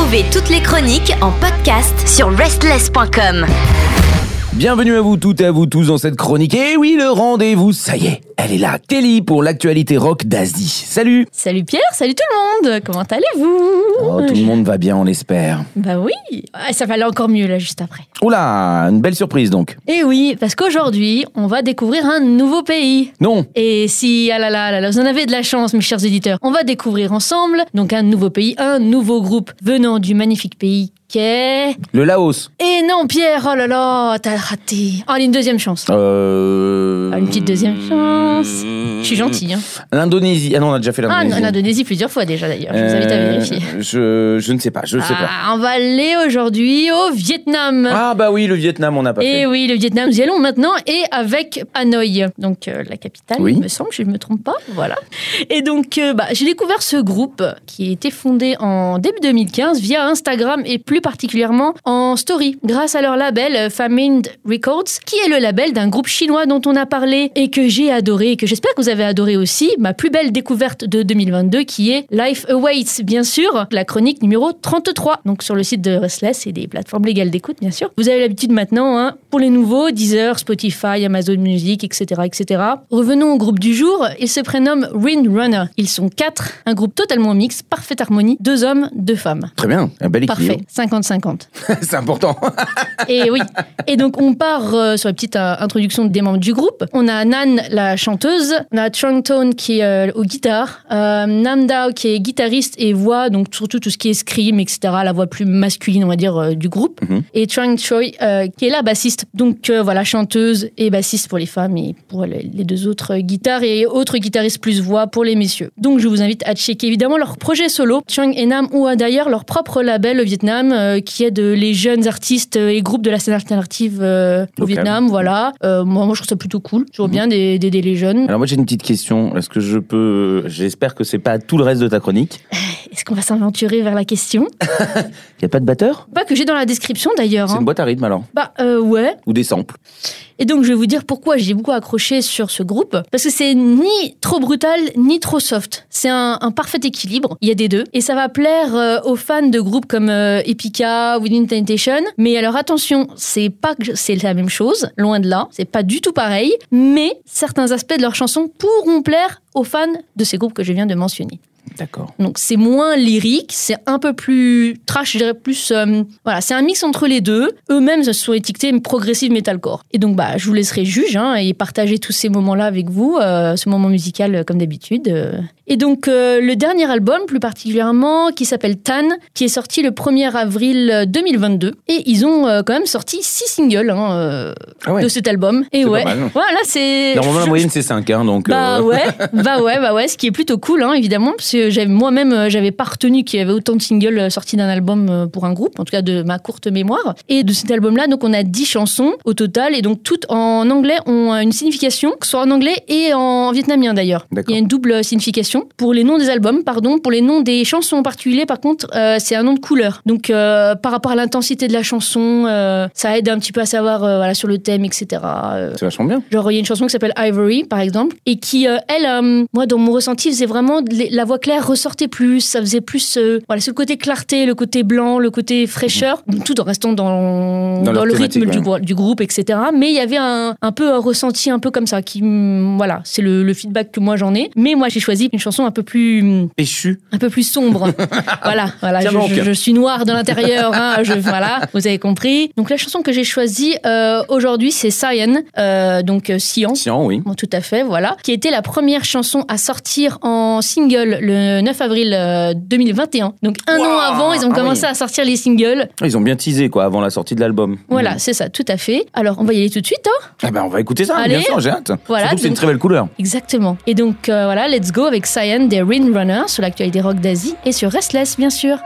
Retrouvez toutes les chroniques en podcast sur restless.com. Bienvenue à vous toutes et à vous tous dans cette chronique. Et oui, le rendez-vous, ça y est, elle est là. Kelly pour l'actualité rock d'Asie. Salut Salut Pierre, salut tout le monde Comment allez-vous? Oh, tout le monde va bien, on l'espère. Bah oui, Ah, ça va aller encore mieux là juste après. Oula, une belle surprise donc. Et oui, parce qu'aujourd'hui, on va découvrir un nouveau pays. Non Et si, ah là là, là là, vous en avez de la chance mes chers éditeurs, on va découvrir ensemble donc un nouveau pays, un nouveau groupe venant du magnifique pays Le Laos. Et non Pierre, oh là là, t'as raté. Allez, une deuxième chance. Euh... Ah, une petite deuxième chance. Je suis gentille. Hein. L'Indonésie. Ah non, on a déjà fait Ah, l'Indonésie. en Indonésie plusieurs fois déjà d'ailleurs, je vous invite à Euh, vérifier. Je, je ne sais pas, je ne sais pas. Ah, on va aller aujourd'hui au Vietnam. Ah bah oui, le Vietnam, on n'a pas Et fait. oui, le Vietnam, nous y allons maintenant et avec Hanoï, donc euh, la capitale, Oui. il me semble, je ne me trompe pas, voilà. Et donc, euh, bah, j'ai découvert ce groupe qui a été fondé en début 2015 via Instagram et plus particulièrement en story, grâce à leur label euh, Famined Records, qui est le label d'un groupe chinois dont on a parlé et que j'ai adoré et que j'espère que vous avez adoré aussi. Ma plus belle découverte de 2022 qui est Life Awaits, bien sûr, la chronique numéro 33, donc sur le site de Restless et des plateformes légales d'écoute, bien sûr. Vous avez l'habitude maintenant, hein, pour les nouveaux, Deezer, Spotify, Amazon Music, etc., etc. Revenons au groupe du jour. Ils se prénomment Runner. Ils sont quatre, un groupe totalement mixte, parfaite harmonie, deux hommes, deux femmes. Très bien, un bel équilibre. Parfait, 50-50. C'est important. Et oui. Et donc, on part euh, sur la petite euh, introduction des membres du groupe. On a Nan, la chanteuse. On a Trung Tone qui est euh, au guitare. Euh, Nam Dao qui est guitariste et voix, donc surtout tout ce qui est scream, etc. La voix plus masculine, on va dire, du groupe. Mhm. Et Trung Choi qui est la bassiste. Donc, voilà, chanteuse et bassiste pour les femmes et pour les deux autres, guitares et autres guitaristes plus voix pour les messieurs. Donc, je vous invite à checker évidemment leur projet solo. Chung et Nam ont d'ailleurs leur propre label au Vietnam euh, qui aide les jeunes artistes et groupes de la scène alternative euh, au Local. Vietnam. Voilà. Euh, moi, moi, je trouve ça plutôt cool. Toujours Mhm. bien d'aider d'aider les jeunes. Alors moi j'ai une petite question. Est-ce que je peux... J'espère que c'est pas tout le reste de ta chronique. Qu'on va s'aventurer vers la question Il y a pas de batteur Pas que j'ai dans la description d'ailleurs. C'est hein. une boîte à rythme alors Bah euh, ouais. Ou des samples Et donc, je vais vous dire pourquoi j'ai beaucoup accroché sur ce groupe. Parce que c'est ni trop brutal, ni trop soft. C'est un, un parfait équilibre. Il y a des deux. Et ça va plaire euh, aux fans de groupes comme euh, Epica, Within Temptation. Mais alors, attention, c'est pas que c'est la même chose. Loin de là. C'est pas du tout pareil. Mais certains aspects de leurs chansons pourront plaire aux fans de ces groupes que je viens de mentionner. D'accord. Donc c'est moins lyrique, c'est un peu plus trash, je dirais plus. euh, voilà, c'est un mix entre les deux. Eux-mêmes se sont étiquetés progressive metalcore. Et donc bah, je vous laisserai juge hein, et partager tous ces moments-là avec vous, euh, ce moment musical euh, comme d'habitude. Et donc euh, le dernier album, plus particulièrement, qui s'appelle Tan, qui est sorti le 1er avril euh, 2022. Et ils ont euh, quand même sorti six singles hein, euh, Ah ouais. de cet album. Et pas ouais, mal. voilà, c'est. Normalement la moyenne c'est 5 hein, donc... bah euh, ouais, bah ouais, bah ouais, ce qui est plutôt cool, hein, évidemment, parce moi-même, euh, j'avais pas retenu qu'il y avait autant de singles euh, sortis d'un album euh, pour un groupe, en tout cas de ma courte mémoire. Et de cet album-là, donc on a 10 chansons au total, et donc toutes en anglais ont euh, une signification, que ce soit en anglais et en vietnamien d'ailleurs. Il y a une double signification. Pour les noms des albums, pardon, pour les noms des chansons en particulier, par contre, euh, c'est un nom de couleur. Donc euh, par rapport à l'intensité de la chanson, euh, ça aide un petit peu à savoir euh, voilà, sur le thème, etc. Euh, C'est vachement bien. Genre, il y a une chanson qui s'appelle Ivory, par exemple, et qui, euh, elle, euh, moi, dans mon ressenti, faisait vraiment la voix claire ressortait plus, ça faisait plus, euh, voilà, c'est le côté clarté, le côté blanc, le côté fraîcheur, tout en restant dans, le rythme du, ouais. grou- du groupe, etc. Mais il y avait un, un peu un ressenti un peu comme ça, qui, hum, voilà, c'est le, le feedback que moi j'en ai. Mais moi, j'ai choisi une chanson un peu plus, hum, Péchu. un peu plus sombre. voilà, voilà. Je, donc. je- je suis noire de l'intérieur. hein, voilà, vous avez compris. Donc la chanson que j'ai choisie euh, aujourd'hui, c'est Cyan, euh, donc euh, Cyan. Tiens, oui. Bon, tout à fait, voilà. Qui était la première chanson à sortir en single le 9 avril euh, 2021. Donc un Wow an avant, ils ont Ah commencé oui. à sortir les singles. Ah, Ils ont bien teasé quoi avant la sortie de l'album. Voilà, Mhm. c'est ça, tout à fait. Alors, on va y aller tout de suite, hein? Ah ben on va écouter ça, Allez. bien sûr, j'ai hâte. Voilà, c'est une très belle couleur. Exactement. Et donc, euh, voilà, let's go avec Cyan des Rin Runners sur l'actualité rock d'Asie et sur Restless, bien sûr.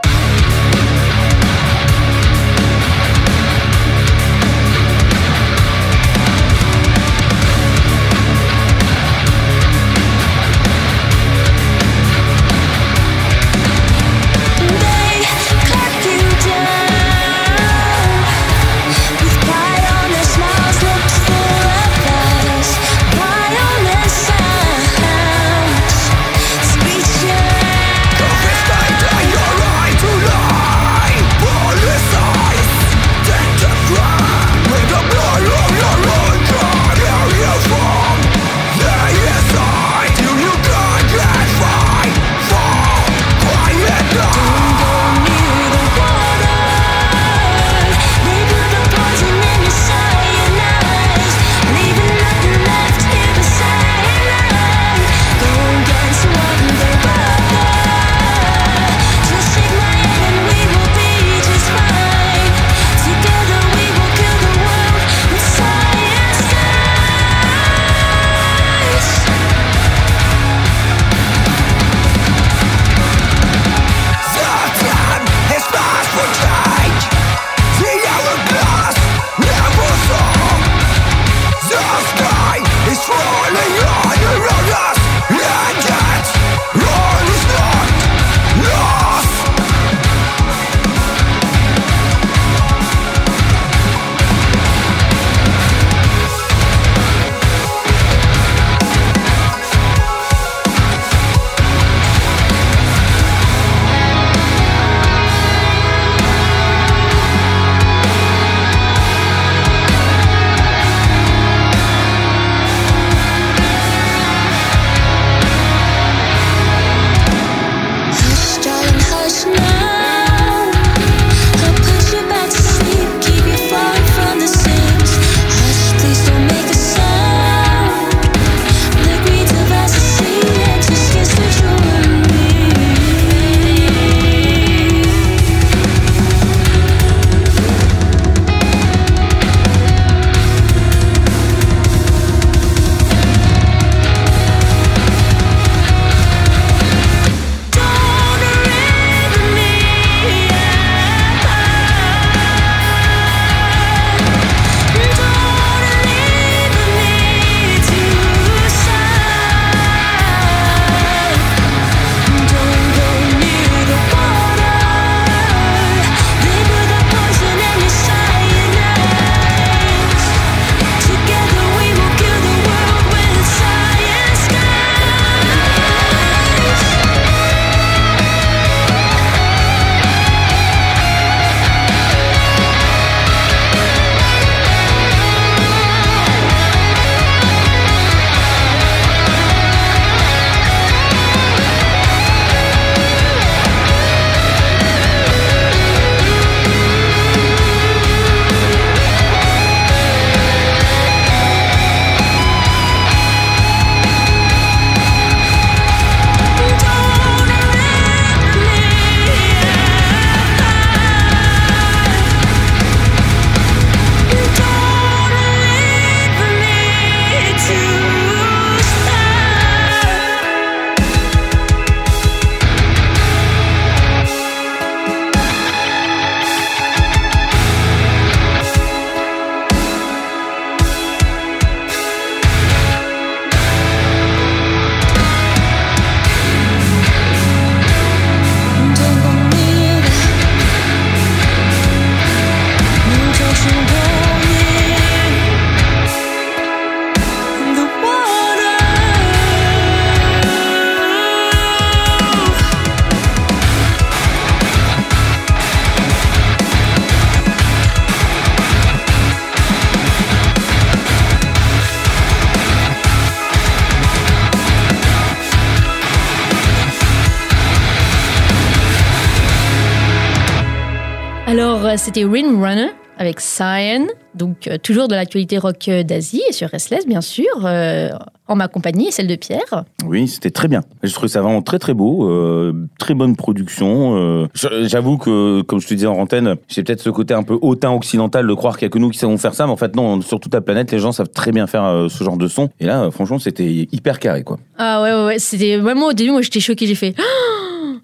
C'était Rim Runner avec Cyan, donc euh, toujours de l'actualité rock euh, d'Asie et sur Restless, bien sûr, euh, en ma compagnie et celle de Pierre. Oui, c'était très bien. Je trouve ça vraiment très très beau, euh, très bonne production. euh. J'avoue que, comme je te disais en antenne, j'ai peut-être ce côté un peu hautain occidental de croire qu'il y a que nous qui savons faire ça, mais en fait non, sur toute la planète, les gens savent très bien faire euh, ce genre de son. Et là, euh, franchement, c'était hyper carré, quoi. Ah ouais, ouais, ouais, c'était vraiment au début, moi j'étais choquée, j'ai fait.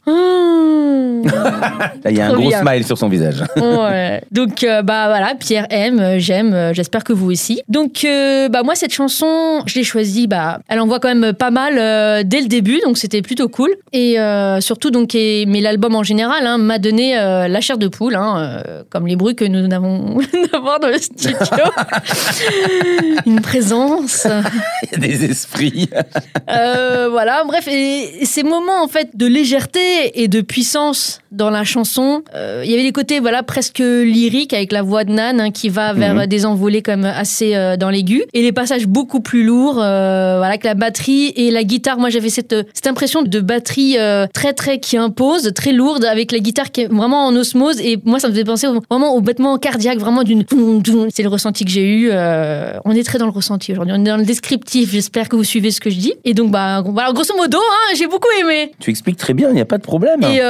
Ah Là, il y a un gros bien. smile sur son visage. ouais. Donc euh, bah voilà, Pierre aime, euh, j'aime, euh, j'espère que vous aussi. Donc euh, bah moi cette chanson, je l'ai choisie, bah elle envoie quand même pas mal dès le début, donc c'était plutôt cool. Et surtout donc et- mais l'album en général hein, m'a donné la chair de poule, hein, comme les bruits que nous n'avons d'avoir dans le studio. Une présence. Il y a des esprits. Voilà, bref, et, et ces moments en fait de légèreté et de puissance dans la chanson, euh, il y avait des côtés voilà presque lyriques avec la voix de Nan hein, qui va vers Mhm. des envolées comme assez euh, dans l'aigu et les passages beaucoup plus lourds, euh, voilà avec la batterie et la guitare. Moi j'avais cette cette impression de batterie euh, très très qui impose, très lourde avec la guitare qui est vraiment en osmose et moi ça me faisait penser vraiment au battement cardiaque, vraiment d'une. C'est le ressenti que j'ai eu. euh, on est très dans le ressenti aujourd'hui, on est dans le descriptif. J'espère que vous suivez ce que je dis. Et donc bah voilà, grosso modo, hein, j'ai beaucoup aimé. Tu expliques très bien, il n'y a pas de problème. Et,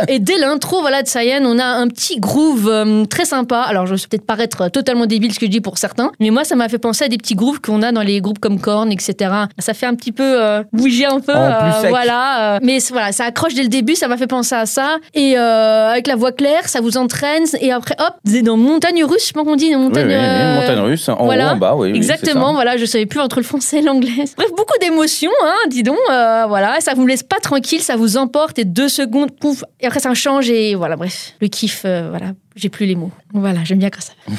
euh, et dès l'intro voilà, de Cyan, on a un petit groove euh, très sympa. Alors, je vais peut-être paraître totalement débile ce que je dis pour certains, mais moi, ça m'a fait penser à des petits grooves qu'on a dans les groupes comme Korn, etc. Ça fait un petit peu euh, bouger un peu. En plus sec. voilà. euh, mais c'est- voilà, ça accroche dès le début, ça m'a fait penser à ça. Et euh, avec la voix claire, ça vous entraîne. Et après, hop, vous êtes dans montagne russe, je pense qu'on dit, une Oui, montagne, oui, oui, euh, montagne russe, en voilà. haut, en bas, oui. c'est Exactement, ça. voilà, je savais plus entre le français et l'anglais. Bref, beaucoup d'émotions, hein, dis donc, euh, voilà, ça vous laisse pas tranquille, ça vous emporte et deux secondes, pouf, et après ça change et voilà, bref, le kiff, euh, voilà, j'ai plus les mots. Voilà, j'aime bien quand ça.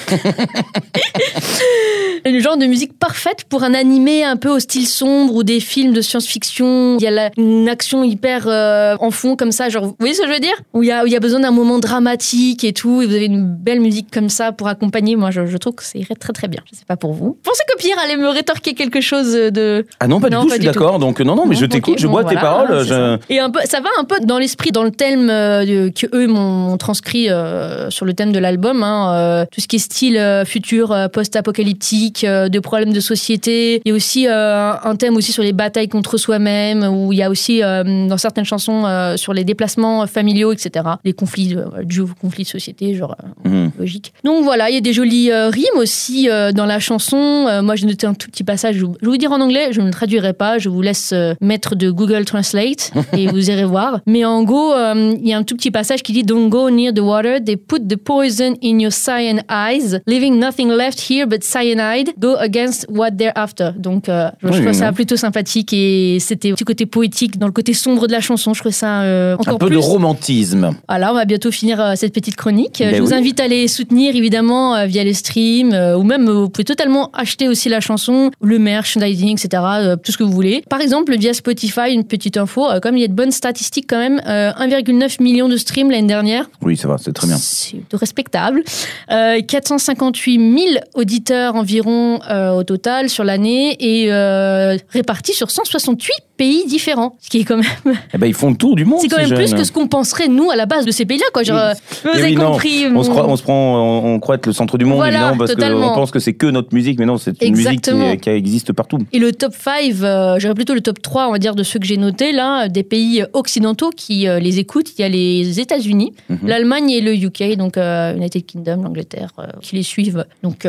le genre de musique parfaite pour un animé un peu au style sombre ou des films de science-fiction. Il y a la- une action hyper euh, en fond comme ça, genre, vous voyez ce que je veux dire? Où il, y a, où il y a besoin d'un moment dramatique et tout, et vous avez une belle musique comme ça pour accompagner. Moi, je, je trouve que ça irait très très bien. Je sais pas pour vous. Pensais que Pierre allait me rétorquer quelque chose de. Ah non, pas du Non, tout, pas je suis d'accord. Donc, non, non, mais Non, je t'écoute, je bon, bois tes paroles. je-. Et un peu, ça va un peu dans l'esprit, dans le thème euh, que eux m'ont transcrit euh, sur le thème de l'album. hein, euh, tout ce qui est style euh, futur, euh, post-apocalyptique, euh, de problèmes de société. Il y a aussi euh, un thème aussi sur les batailles contre soi-même, où il y a aussi euh, dans certaines chansons sur les déplacements familiaux, etc. Les conflits dus aux conflits de société, genre Mhm. logique. Donc voilà, il y a des jolies rimes aussi dans la chanson. Moi, j'ai noté un tout petit passage. Je, vais vous dire en anglais, je ne le traduirai pas. Je vous laisse mettre de Google Translate et vous irez voir. Mais en gros, il y a un tout petit passage qui dit Don't go near the water. They put the poison in your cyan eyes, leaving nothing left here but cyanide. Go against what they're after. Donc, euh, je, trouve ça non. plutôt sympathique et c'était un petit côté poétique dans le côté sombre de la chanson. Je trouve ça euh, encore Un peu plus. de romantisme. Voilà, on va bientôt finir euh, cette petite chronique. Ben je vous invite à les soutenir évidemment via les streams ou même vous pouvez totalement acheter aussi la chanson, le merchandising, etc. tout ce que vous voulez. Par exemple, via Spotify, une petite info, comme il y a de bonnes statistiques quand même, euh, 1,9 million de streams l'année dernière. Oui, ça va, c'est très bien. C'est respectable. Euh, 458 000 auditeurs environ euh, au total sur l'année et euh, répartis sur 168 pays différents. Ce qui est quand même Eh ben, ils font le tour du monde. c'est quand ces même plus que ce qu'on penserait, nous, à la base de ces pays-là. Quoi. Genre, Oui. vous Eh avez non. compris. On se, croit, on se prend, on, on croit être le centre du monde, Voilà, évidemment, parce qu'on pense que c'est que notre musique, mais non, c'est une Exactement. musique qui, qui existe partout. Et le top 5, euh, j'aurais plutôt le top 3, on va dire, de ceux que j'ai notés, là, des pays occidentaux qui euh, les écoutent. Il y a les États-Unis, Mhm. l'Allemagne et le UK, donc euh, United Kingdom, l'Angleterre, qui les suivent. Donc,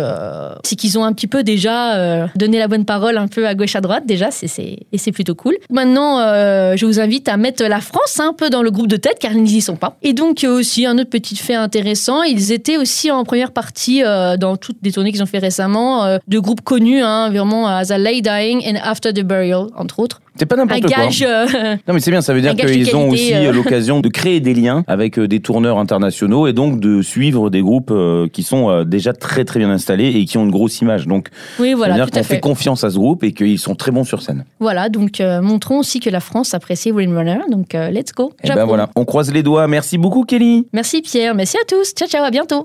c'est qu'ils ont un petit peu déjà donné la bonne parole un peu à gauche, à droite, déjà, c'est- et c'est plutôt cool. Maintenant, euh, je vous invite à mettre la France un peu dans le groupe de tête, car ils n'y sont pas. Et donc, aussi, un autre petit fait intéressant, ils étaient aussi en première partie euh, dans toutes les tournées qu'ils ont fait récemment, euh, de groupes connus, hein, vraiment, As a Lay Dying and After the Burial, entre autres. C'est pas n'importe quoi. gage. euh, Non, mais c'est bien, ça veut dire qu'ils ont aussi euh. l'occasion de créer des liens avec euh, des tourneurs internationaux et donc de suivre des groupes qui sont déjà très très bien installés et qui ont une grosse image. Donc, oui, ça veut voilà, dire qu'on fait fait. confiance à ce groupe et qu'ils sont très bons sur scène. Voilà, donc euh, montrons aussi que la France apprécie Windrunner. Donc, let's go. Et ben J'approuve. voilà, on croise les doigts. Merci beaucoup, Kelly. Merci Pierre, merci à tous. Ciao, ciao, à bientôt.